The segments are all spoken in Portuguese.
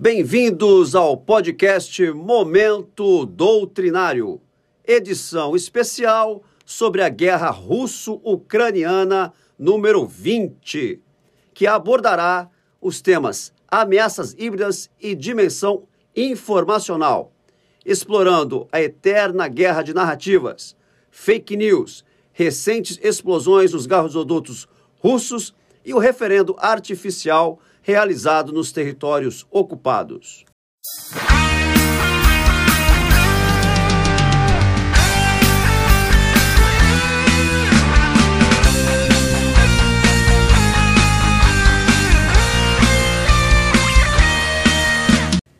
Bem-vindos ao podcast Momento Doutrinário, edição especial sobre a guerra russo-ucraniana número 20, que abordará os temas ameaças híbridas e dimensão informacional, explorando a eterna guerra de narrativas, fake news, recentes explosões nos gasodutos russos e o referendo artificial realizado nos territórios ocupados.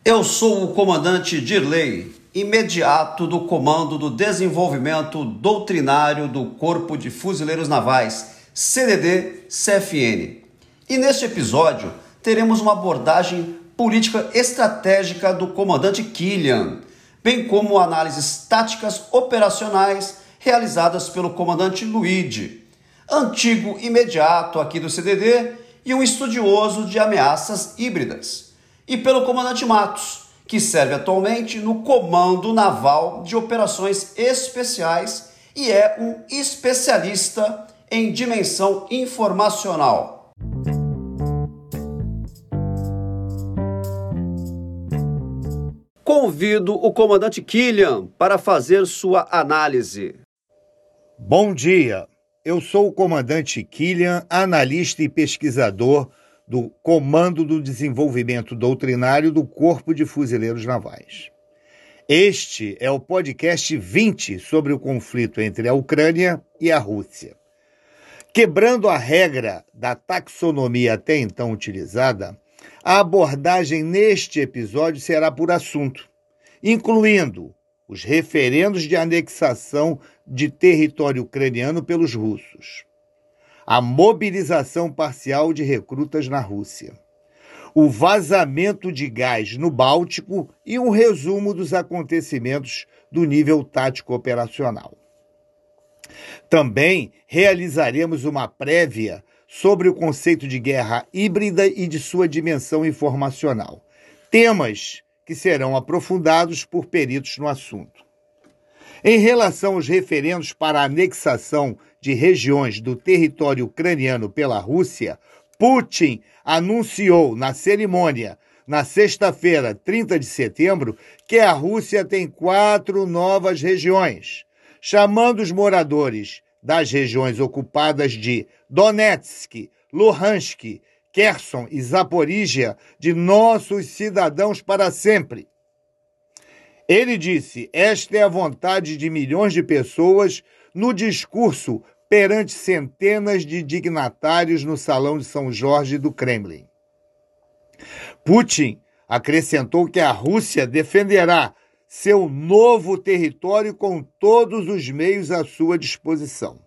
Eu sou o comandante Dirley, imediato do Comando do Desenvolvimento Doutrinário do Corpo de Fuzileiros Navais, CDD-CFN. E neste episódio teremos uma abordagem política estratégica do comandante Killian, bem como análises táticas operacionais realizadas pelo comandante Luigi, antigo imediato aqui do CDD e um estudioso de ameaças híbridas, e pelo comandante Matos, que serve atualmente no Comando Naval de Operações Especiais e é um especialista em dimensão informacional. Convido o comandante Killian para fazer sua análise. Bom dia, eu sou o comandante Killian, analista e pesquisador do Comando do Desenvolvimento Doutrinário do Corpo de Fuzileiros Navais. Este é o podcast 20 sobre o conflito entre a Ucrânia e a Rússia. Quebrando a regra da taxonomia até então utilizada, a abordagem neste episódio será por assunto, incluindo os referendos de anexação de território ucraniano pelos russos, a mobilização parcial de recrutas na Rússia, o vazamento de gás no Báltico e um resumo dos acontecimentos do nível tático operacional. Também realizaremos uma prévia sobre o conceito de guerra híbrida e de sua dimensão informacional. Temas que serão aprofundados por peritos no assunto. Em relação aos referendos para a anexação de regiões do território ucraniano pela Rússia, Putin anunciou na cerimônia, na sexta-feira, 30 de setembro, que a Rússia tem quatro novas regiões, chamando os moradores das regiões ocupadas de Donetsk, Luhansk, Kherson e Zaporígia de nossos cidadãos para sempre. Ele disse: Esta é a vontade de milhões de pessoas no discurso perante centenas de dignatários no Salão de São Jorge do Kremlin. Putin acrescentou que a Rússia defenderá seu novo território com todos os meios à sua disposição.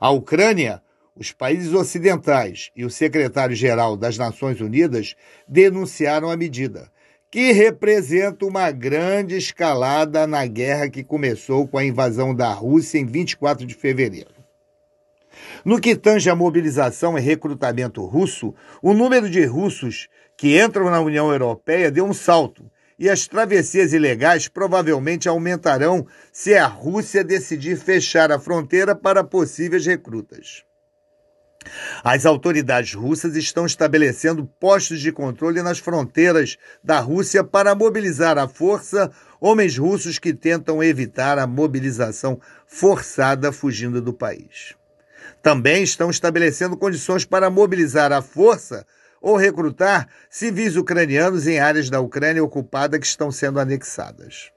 A Ucrânia, os países ocidentais e o secretário-geral das Nações Unidas denunciaram a medida, que representa uma grande escalada na guerra que começou com a invasão da Rússia em 24 de fevereiro. No que tange a mobilização e recrutamento russo, o número de russos que entram na União Europeia deu um salto e as travessias ilegais provavelmente aumentarão se a Rússia decidir fechar a fronteira para possíveis recrutas. As autoridades russas estão estabelecendo postos de controle nas fronteiras da Rússia para mobilizar à força homens russos que tentam evitar a mobilização forçada fugindo do país. Também estão estabelecendo condições para mobilizar à força ou recrutar civis ucranianos em áreas da Ucrânia ocupada que estão sendo anexadas.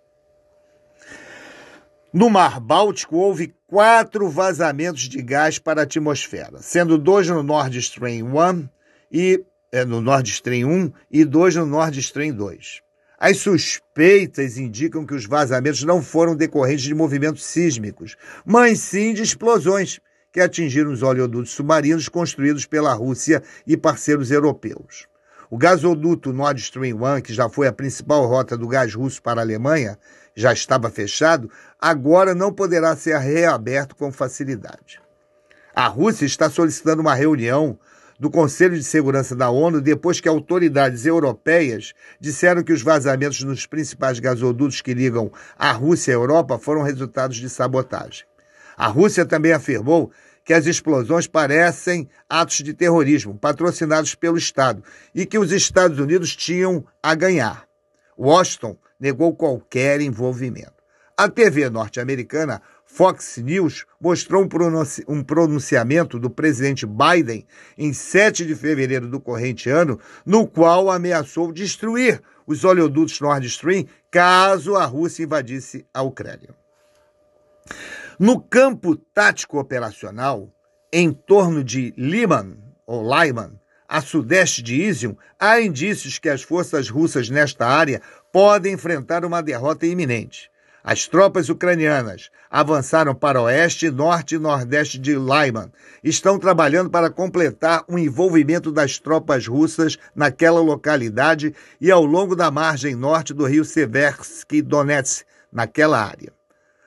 No Mar Báltico, houve quatro vazamentos de gás para a atmosfera, sendo dois no Nord Stream 1 e é, no Nord Stream 1 e dois no Nord Stream 2. As suspeitas indicam que os vazamentos não foram decorrentes de movimentos sísmicos, mas sim de explosões que atingiram os oleodutos submarinos construídos pela Rússia e parceiros europeus. O gasoduto Nord Stream 1, que já foi a principal rota do gás russo para a Alemanha, já estava fechado, agora não poderá ser reaberto com facilidade. A Rússia está solicitando uma reunião do Conselho de Segurança da ONU depois que autoridades europeias disseram que os vazamentos nos principais gasodutos que ligam a Rússia à Europa foram resultados de sabotagem. A Rússia também afirmou que as explosões parecem atos de terrorismo patrocinados pelo Estado e que os Estados Unidos tinham a ganhar. Washington negou qualquer envolvimento. A TV norte-americana Fox News mostrou um pronunciamento do presidente Biden em 7 de fevereiro do corrente ano, no qual ameaçou destruir os oleodutos Nord Stream caso a Rússia invadisse a Ucrânia. No campo tático operacional, em torno de Liman, ou Lyman, a sudeste de Izium, há indícios que as forças russas nesta área podem enfrentar uma derrota iminente. As tropas ucranianas avançaram para oeste, norte e nordeste de Lyman. Estão trabalhando para completar o envolvimento das tropas russas naquela localidade e ao longo da margem norte do rio Seversky Donetsk, naquela área.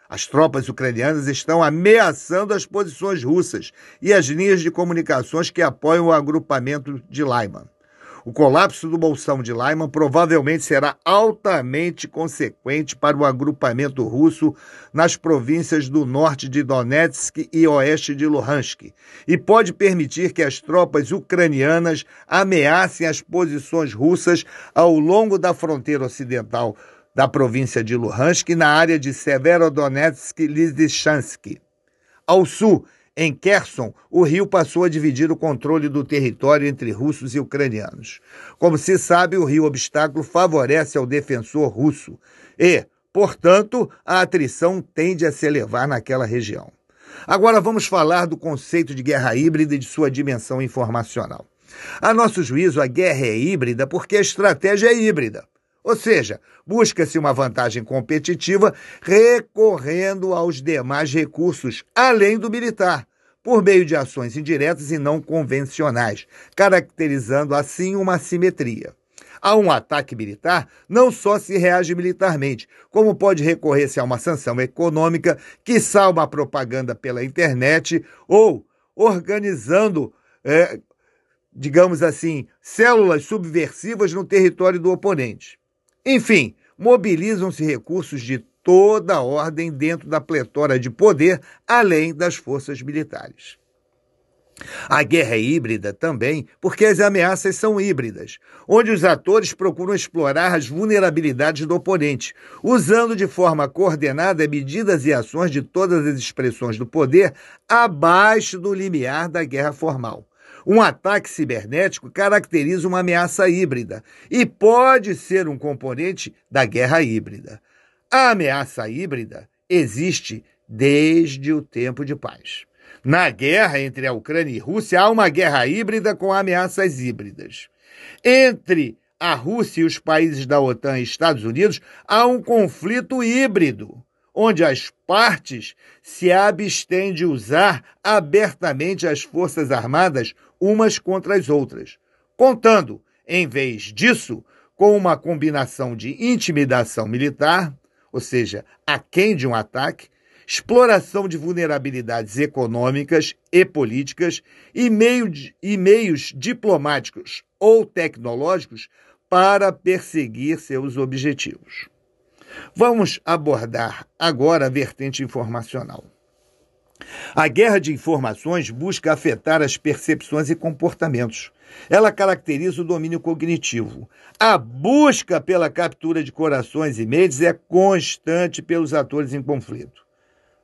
As tropas ucranianas estão ameaçando as posições russas e as linhas de comunicações que apoiam o agrupamento de Lyman. O colapso do bolsão de Lyman provavelmente será altamente consequente para o agrupamento russo nas províncias do norte de Donetsk e oeste de Luhansk, e pode permitir que as tropas ucranianas ameacem as posições russas ao longo da fronteira ocidental da província de Luhansk na área de Severodonetsk e Lysychansk. Ao sul, em Kherson, o rio passou a dividir o controle do território entre russos e ucranianos. Como se sabe, o rio obstáculo favorece ao defensor russo e, portanto, a atrição tende a se elevar naquela região. Agora vamos falar do conceito de guerra híbrida e de sua dimensão informacional. A nosso juízo, a guerra é híbrida porque a estratégia é híbrida. Ou seja, busca-se uma vantagem competitiva recorrendo aos demais recursos, além do militar, por meio de ações indiretas e não convencionais, caracterizando assim uma assimetria. A um ataque militar, não só se reage militarmente, como pode recorrer-se a uma sanção econômica, que uma propaganda pela internet ou organizando, é, digamos assim, células subversivas no território do oponente. Enfim, mobilizam-se recursos de toda a ordem dentro da pletora de poder, além das forças militares. A guerra é híbrida também porque as ameaças são híbridas, onde os atores procuram explorar as vulnerabilidades do oponente, usando de forma coordenada medidas e ações de todas as expressões do poder abaixo do limiar da guerra formal. Um ataque cibernético caracteriza uma ameaça híbrida e pode ser um componente da guerra híbrida. A ameaça híbrida existe desde o tempo de paz. Na guerra entre a Ucrânia e a Rússia, há uma guerra híbrida com ameaças híbridas. Entre a Rússia e os países da OTAN e Estados Unidos, há um conflito híbrido onde as partes se abstêm de usar abertamente as forças armadas umas contra as outras, contando, em vez disso, com uma combinação de intimidação militar, ou seja, aquém de um ataque, exploração de vulnerabilidades econômicas e políticas e, meio de, e meios diplomáticos ou tecnológicos para perseguir seus objetivos. Vamos abordar agora a vertente informacional. A guerra de informações busca afetar as percepções e comportamentos. Ela caracteriza o domínio cognitivo. A busca pela captura de corações e mentes é constante pelos atores em conflito.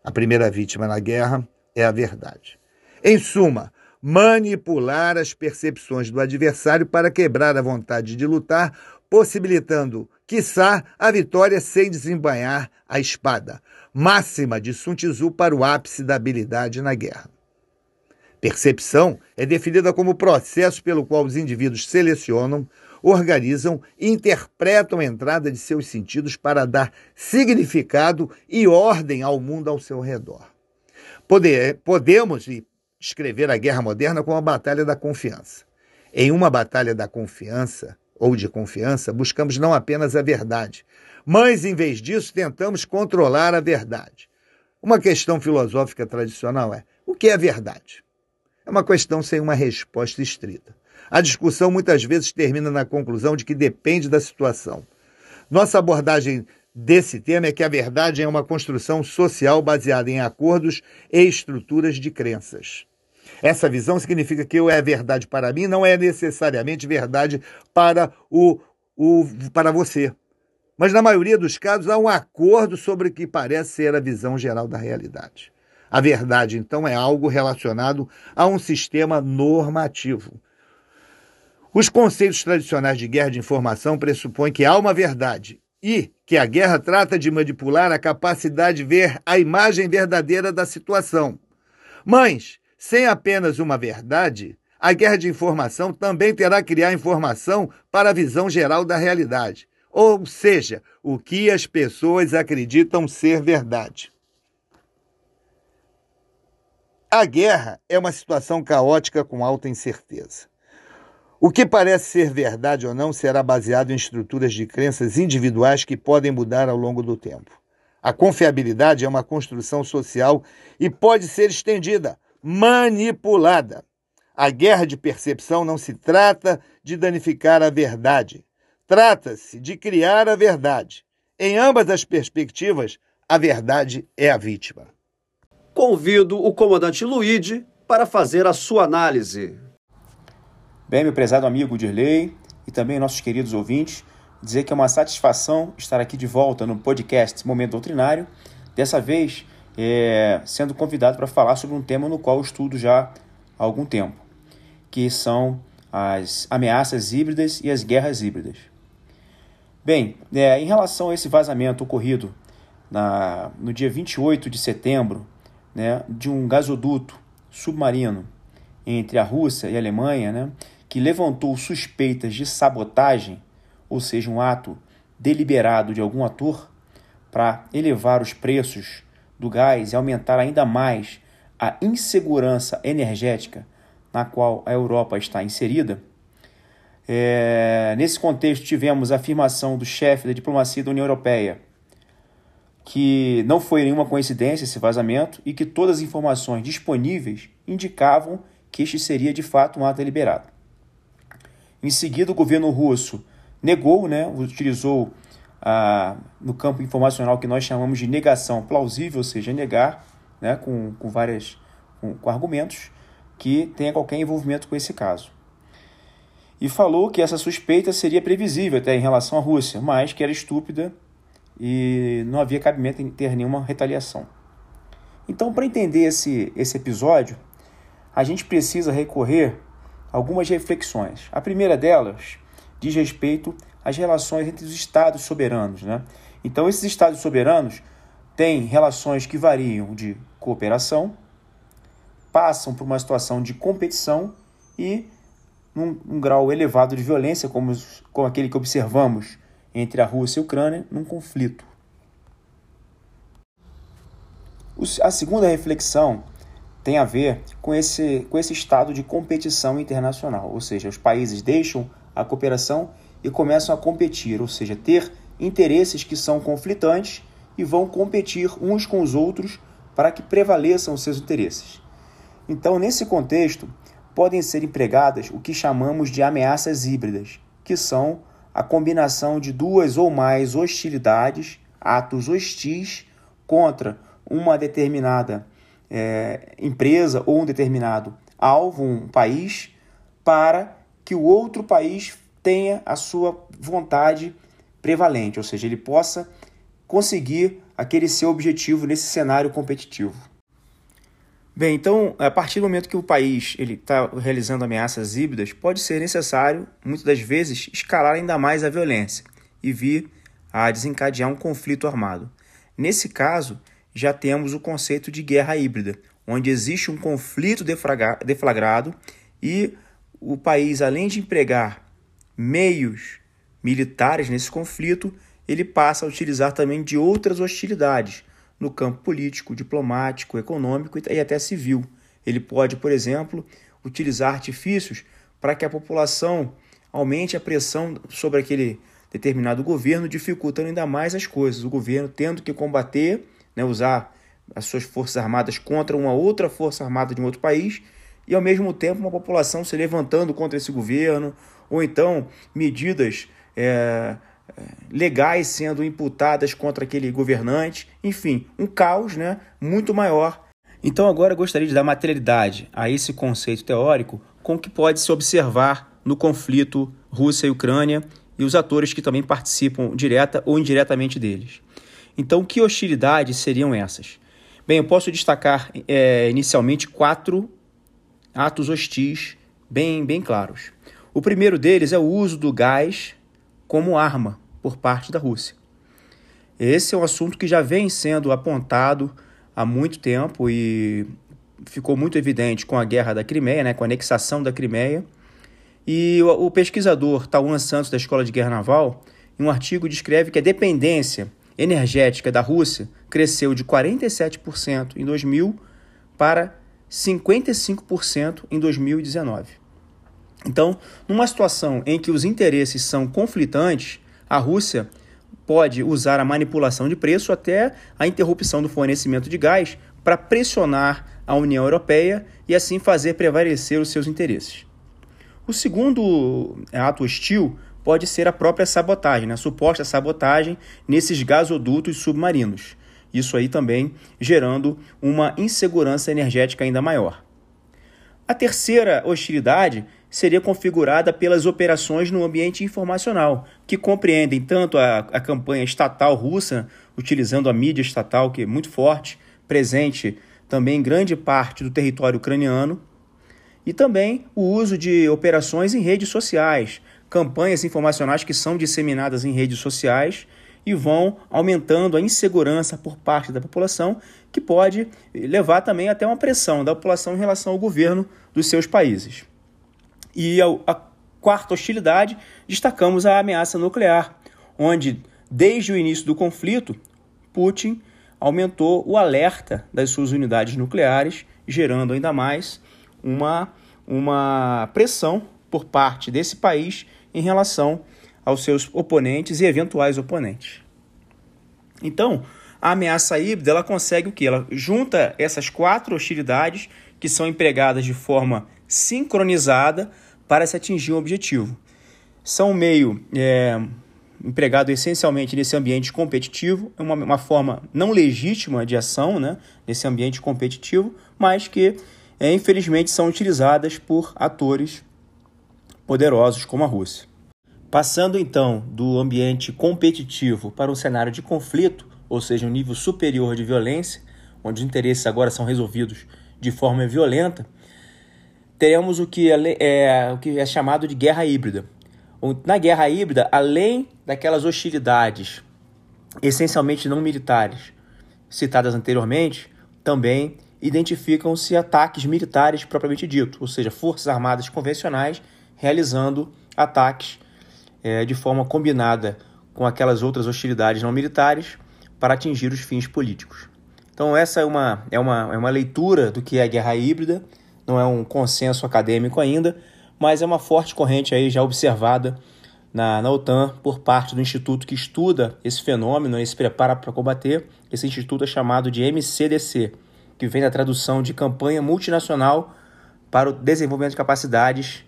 A primeira vítima na guerra é a verdade. Em suma, manipular as percepções do adversário para quebrar a vontade de lutar, possibilitando quiçá a vitória sem desembanhar a espada, máxima de Sun Tzu para o ápice da habilidade na guerra. Percepção é definida como o processo pelo qual os indivíduos selecionam, organizam e interpretam a entrada de seus sentidos para dar significado e ordem ao mundo ao seu redor. Poder, podemos escrever a guerra moderna como a batalha da confiança. Em uma batalha da confiança, ou de confiança, buscamos não apenas a verdade, mas, em vez disso, tentamos controlar a verdade. Uma questão filosófica tradicional é: o que é verdade? é uma questão sem uma resposta estrita. A discussão muitas vezes termina na conclusão de que depende da situação. Nossa abordagem desse tema é que a verdade é uma construção social baseada em acordos e estruturas de crenças. Essa visão significa que o é verdade para mim não é necessariamente verdade para o, o para você. Mas na maioria dos casos há um acordo sobre o que parece ser a visão geral da realidade. A verdade, então, é algo relacionado a um sistema normativo. Os conceitos tradicionais de guerra de informação pressupõem que há uma verdade e que a guerra trata de manipular a capacidade de ver a imagem verdadeira da situação. Mas, sem apenas uma verdade, a guerra de informação também terá que criar informação para a visão geral da realidade, ou seja, o que as pessoas acreditam ser verdade. A guerra é uma situação caótica com alta incerteza. O que parece ser verdade ou não será baseado em estruturas de crenças individuais que podem mudar ao longo do tempo. A confiabilidade é uma construção social e pode ser estendida, manipulada. A guerra de percepção não se trata de danificar a verdade, trata-se de criar a verdade. Em ambas as perspectivas, a verdade é a vítima convido o comandante Luigi para fazer a sua análise. Bem, meu prezado amigo Dirley e também nossos queridos ouvintes, dizer que é uma satisfação estar aqui de volta no podcast Momento Doutrinário, dessa vez é, sendo convidado para falar sobre um tema no qual eu estudo já há algum tempo, que são as ameaças híbridas e as guerras híbridas. Bem, é, em relação a esse vazamento ocorrido na, no dia 28 de setembro né, de um gasoduto submarino entre a Rússia e a Alemanha, né, que levantou suspeitas de sabotagem, ou seja, um ato deliberado de algum ator para elevar os preços do gás e aumentar ainda mais a insegurança energética na qual a Europa está inserida. É, nesse contexto, tivemos a afirmação do chefe da diplomacia da União Europeia, que não foi nenhuma coincidência esse vazamento e que todas as informações disponíveis indicavam que este seria de fato um ato deliberado. Em seguida, o governo russo negou, né, utilizou no campo informacional que nós chamamos de negação plausível, ou seja, negar né, com, com, várias, com, com argumentos que tenha qualquer envolvimento com esse caso. E falou que essa suspeita seria previsível até em relação à Rússia, mas que era estúpida e não havia cabimento em ter nenhuma retaliação. Então, para entender esse, esse episódio, a gente precisa recorrer a algumas reflexões. A primeira delas diz respeito às relações entre os estados soberanos. Né? Então, esses estados soberanos têm relações que variam de cooperação, passam por uma situação de competição e num, um grau elevado de violência, como, como aquele que observamos entre a Rússia e a Ucrânia num conflito. A segunda reflexão tem a ver com esse, com esse estado de competição internacional, ou seja, os países deixam a cooperação e começam a competir, ou seja, ter interesses que são conflitantes e vão competir uns com os outros para que prevaleçam os seus interesses. Então, nesse contexto, podem ser empregadas o que chamamos de ameaças híbridas, que são a combinação de duas ou mais hostilidades, atos hostis contra uma determinada é, empresa ou um determinado alvo, um país, para que o outro país tenha a sua vontade prevalente, ou seja, ele possa conseguir aquele seu objetivo nesse cenário competitivo. Bem, então, a partir do momento que o país ele está realizando ameaças híbridas, pode ser necessário, muitas das vezes, escalar ainda mais a violência e vir a desencadear um conflito armado. Nesse caso, já temos o conceito de guerra híbrida, onde existe um conflito deflagrado e o país, além de empregar meios militares nesse conflito, ele passa a utilizar também de outras hostilidades, no campo político, diplomático, econômico e até civil. Ele pode, por exemplo, utilizar artifícios para que a população aumente a pressão sobre aquele determinado governo, dificultando ainda mais as coisas. O governo tendo que combater, né, usar as suas forças armadas contra uma outra força armada de um outro país, e ao mesmo tempo uma população se levantando contra esse governo, ou então medidas é, é legais sendo imputadas contra aquele governante, enfim, um caos né, muito maior. Então agora eu gostaria de dar materialidade a esse conceito teórico com o que pode se observar no conflito Rússia e Ucrânia e os atores que também participam direta ou indiretamente deles. Então, que hostilidades seriam essas? Bem, eu posso destacar é, inicialmente quatro atos hostis bem, bem claros. O primeiro deles é o uso do gás como arma por parte da Rússia. Esse é um assunto que já vem sendo apontado há muito tempo e ficou muito evidente com a guerra da Crimeia, né, com a anexação da Crimeia. E o, o pesquisador Tauan Santos, da Escola de Guerra Naval, em um artigo descreve que a dependência energética da Rússia cresceu de 47% em 2000 para 55% em 2019. Então, numa situação em que os interesses são conflitantes, a Rússia pode usar a manipulação de preço até a interrupção do fornecimento de gás para pressionar a União Europeia e assim fazer prevalecer os seus interesses. O segundo ato hostil pode ser a própria sabotagem, né? a suposta sabotagem nesses gasodutos submarinos. Isso aí também gerando uma insegurança energética ainda maior. A terceira hostilidade seria configurada pelas operações no ambiente informacional, que compreendem tanto a, a campanha estatal russa, utilizando a mídia estatal, que é muito forte, presente também em grande parte do território ucraniano, e também o uso de operações em redes sociais, campanhas informacionais que são disseminadas em redes sociais e vão aumentando a insegurança por parte da população, que pode levar também até uma pressão da população em relação ao governo dos seus países. E a, quarta hostilidade, destacamos a ameaça nuclear, onde, desde o início do conflito, Putin aumentou o alerta das suas unidades nucleares, gerando ainda mais uma, uma pressão por parte desse país em relação aos seus oponentes e eventuais oponentes. Então, a ameaça híbrida ela consegue o que? Ela junta essas quatro hostilidades que são empregadas de forma sincronizada para se atingir um objetivo. São um meio é, empregado essencialmente nesse ambiente competitivo, é uma, uma forma não legítima de ação né, nesse ambiente competitivo, mas que é, infelizmente são utilizadas por atores poderosos como a Rússia. Passando então do ambiente competitivo para um cenário de conflito, ou seja, um nível superior de violência, onde os interesses agora são resolvidos de forma violenta, teremos o que é, o que é chamado de guerra híbrida. Na guerra híbrida, além daquelas hostilidades essencialmente não militares citadas anteriormente, também identificam-se ataques militares propriamente dito, ou seja, forças armadas convencionais realizando ataques é, de forma combinada com aquelas outras hostilidades não militares para atingir os fins políticos. Então, essa é uma, é uma, é uma leitura do que é a guerra híbrida, não é um consenso acadêmico ainda, mas é uma forte corrente aí já observada na, na OTAN por parte do instituto que estuda esse fenômeno e se prepara para combater. Esse instituto é chamado de MCDC, que vem da tradução de Campanha Multinacional para o Desenvolvimento de Capacidades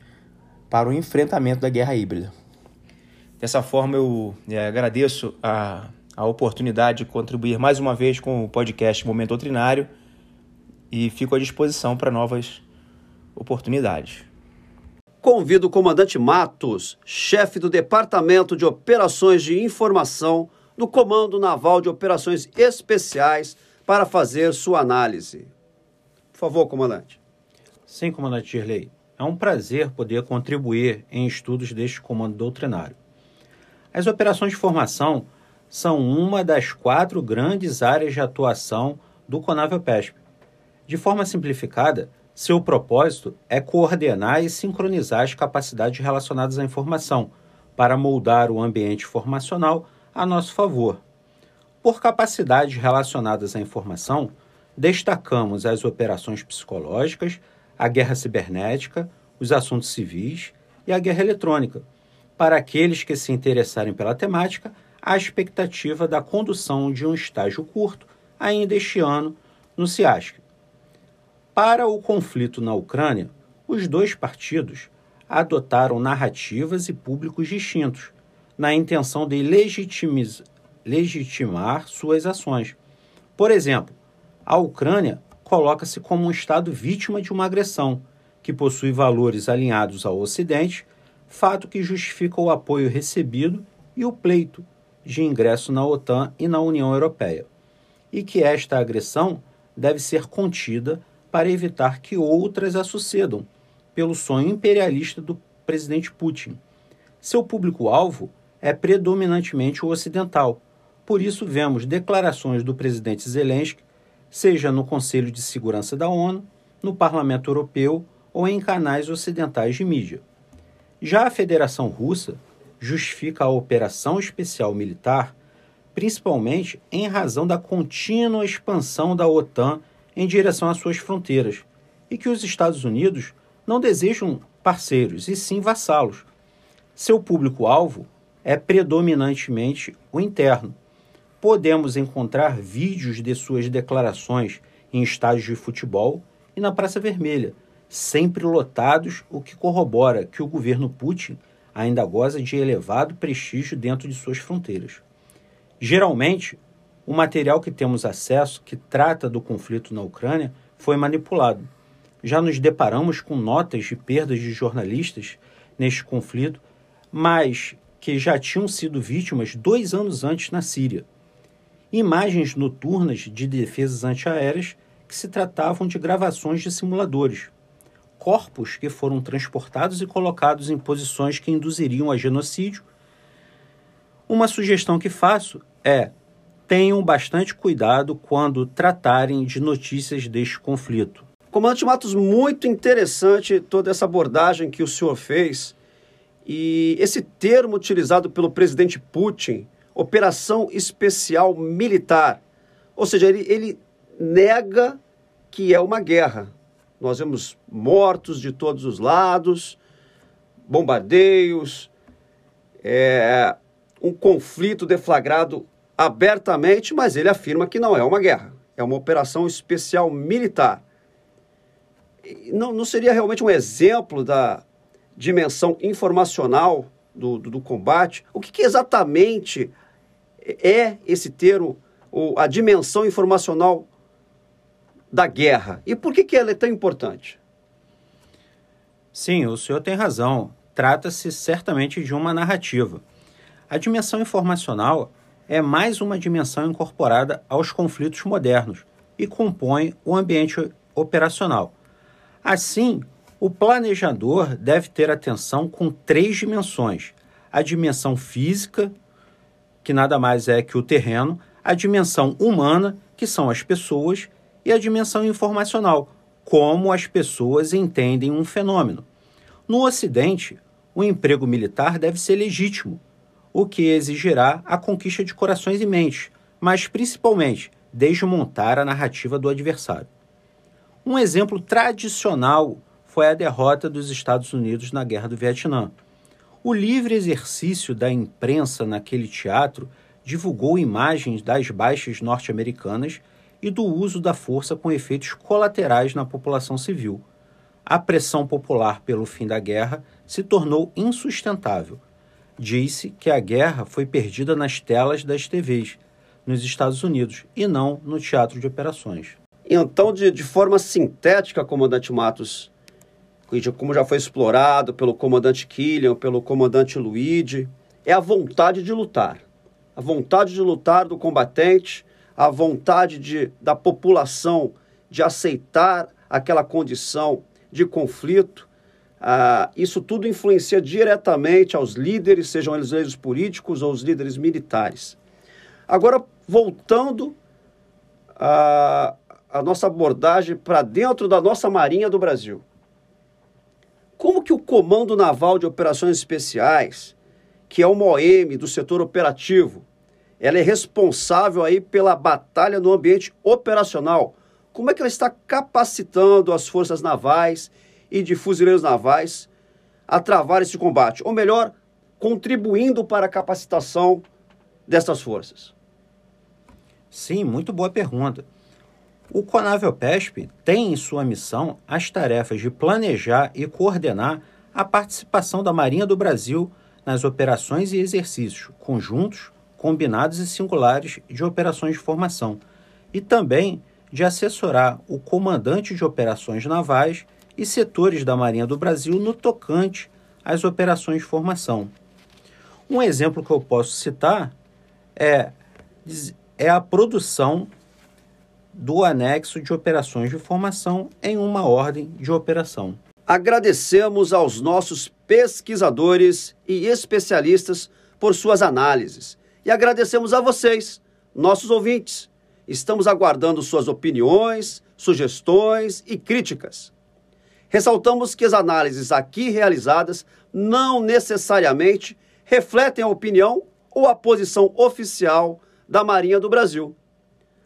para o Enfrentamento da Guerra Híbrida. Dessa forma, eu é, agradeço a, a oportunidade de contribuir mais uma vez com o podcast Momento Doutrinário e fico à disposição para novas oportunidades. Convido o comandante Matos, chefe do Departamento de Operações de Informação do Comando Naval de Operações Especiais, para fazer sua análise. Por favor, comandante. Sim, comandante Girley. É um prazer poder contribuir em estudos deste comando doutrinário. As operações de formação são uma das quatro grandes áreas de atuação do CONAVE-PESP. De forma simplificada, seu propósito é coordenar e sincronizar as capacidades relacionadas à informação para moldar o ambiente formacional a nosso favor. Por capacidades relacionadas à informação, destacamos as operações psicológicas, a guerra cibernética, os assuntos civis e a guerra eletrônica, para aqueles que se interessarem pela temática, a expectativa da condução de um estágio curto ainda este ano no CIASC. Para o conflito na Ucrânia, os dois partidos adotaram narrativas e públicos distintos, na intenção de legitimar suas ações. Por exemplo, a Ucrânia coloca-se como um Estado vítima de uma agressão, que possui valores alinhados ao Ocidente, fato que justifica o apoio recebido e o pleito de ingresso na OTAN e na União Europeia, e que esta agressão deve ser contida para evitar que outras a sucedam, pelo sonho imperialista do presidente Putin. Seu público-alvo é predominantemente o ocidental. Por isso, vemos declarações do presidente Zelensky, seja no Conselho de Segurança da ONU, no Parlamento Europeu ou em canais ocidentais de mídia. Já a Federação Russa justifica a operação especial militar principalmente em razão da contínua expansão da OTAN em direção às suas fronteiras e que os Estados Unidos não desejam parceiros, e sim vassalos. Seu público-alvo é predominantemente o interno. Podemos encontrar vídeos de suas declarações em estádios de futebol e na Praça Vermelha, sempre lotados, o que corrobora que o governo Putin ainda goza de elevado prestígio dentro de suas fronteiras. Geralmente, o material que temos acesso que trata do conflito na Ucrânia foi manipulado já nos deparamos com notas de perdas de jornalistas neste conflito, mas que já tinham sido vítimas dois anos antes na Síria. Imagens noturnas de defesas antiaéreas que se tratavam de gravações de simuladores. Corpos que foram transportados e colocados em posições que induziriam a genocídio. Uma sugestão que faço é: tenham bastante cuidado quando tratarem de notícias deste conflito. Comandante Matos, muito interessante toda essa abordagem que o senhor fez. E esse termo utilizado pelo presidente Putin, operação especial militar. Ou seja, ele, ele nega que é uma guerra. Nós vemos mortos de todos os lados, bombardeios, é, um conflito deflagrado abertamente, mas ele afirma que não é uma guerra, é uma operação especial militar não, não seria realmente um exemplo da dimensão informacional do, do, do combate? O que, que, exatamente é esse termo, ou a dimensão informacional da guerra? E por que, que ela é tão importante? Sim, o senhor tem razão. Trata-se certamente de uma narrativa. A dimensão informacional é mais uma dimensão incorporada aos conflitos modernos e compõe o ambiente operacional. Assim, o planejador deve ter atenção com três dimensões: a dimensão física, que nada mais é que o terreno, a dimensão humana, que são as pessoas, e a dimensão informacional, como as pessoas entendem um fenômeno. No Ocidente, o emprego militar deve ser legítimo, o que exigirá a conquista de corações e mentes, mas principalmente desmontar a narrativa do adversário. Um exemplo tradicional foi a derrota dos Estados Unidos na Guerra do Vietnã. O livre exercício da imprensa naquele teatro divulgou imagens das baixas norte-americanas e do uso da força com efeitos colaterais na população civil. A pressão popular pelo fim da guerra se tornou insustentável. Disse que a guerra foi perdida nas telas das TVs nos Estados Unidos e não no teatro de operações. Então, de, de forma sintética, comandante Matos, como já foi explorado pelo comandante Killian, pelo comandante Luigi, é a vontade de lutar. A vontade de lutar do combatente, a vontade de, da população de aceitar aquela condição de conflito. Ah, isso tudo influencia diretamente aos líderes, sejam eles líderes políticos ou os líderes militares. Agora, voltando a, a nossa abordagem para dentro da nossa Marinha do Brasil. Como que o Comando Naval de Operações Especiais, que é o MOEM do setor operativo, ela é responsável aí pela batalha no ambiente operacional. Como é que ela está capacitando as forças navais e de fuzileiros navais a travar esse combate? Ou melhor, contribuindo para a capacitação dessas forças? Sim, muito boa pergunta. O CONAVEL-PESP tem em sua missão as tarefas de planejar e coordenar a participação da Marinha do Brasil nas operações e exercícios conjuntos, combinados e singulares de operações de formação, e também de assessorar o comandante de operações navais e setores da Marinha do Brasil no tocante às operações de formação. Um exemplo que eu posso citar é, é a produção do anexo de operações de formação em uma ordem de operação. Agradecemos aos nossos pesquisadores e especialistas por suas análises e agradecemos a vocês, nossos ouvintes. Estamos aguardando suas opiniões, sugestões e críticas. Ressaltamos que as análises aqui realizadas não necessariamente refletem a opinião ou a posição oficial da Marinha do Brasil.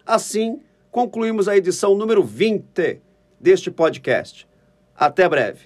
Assim, concluímos a edição número 20 deste podcast. Até breve.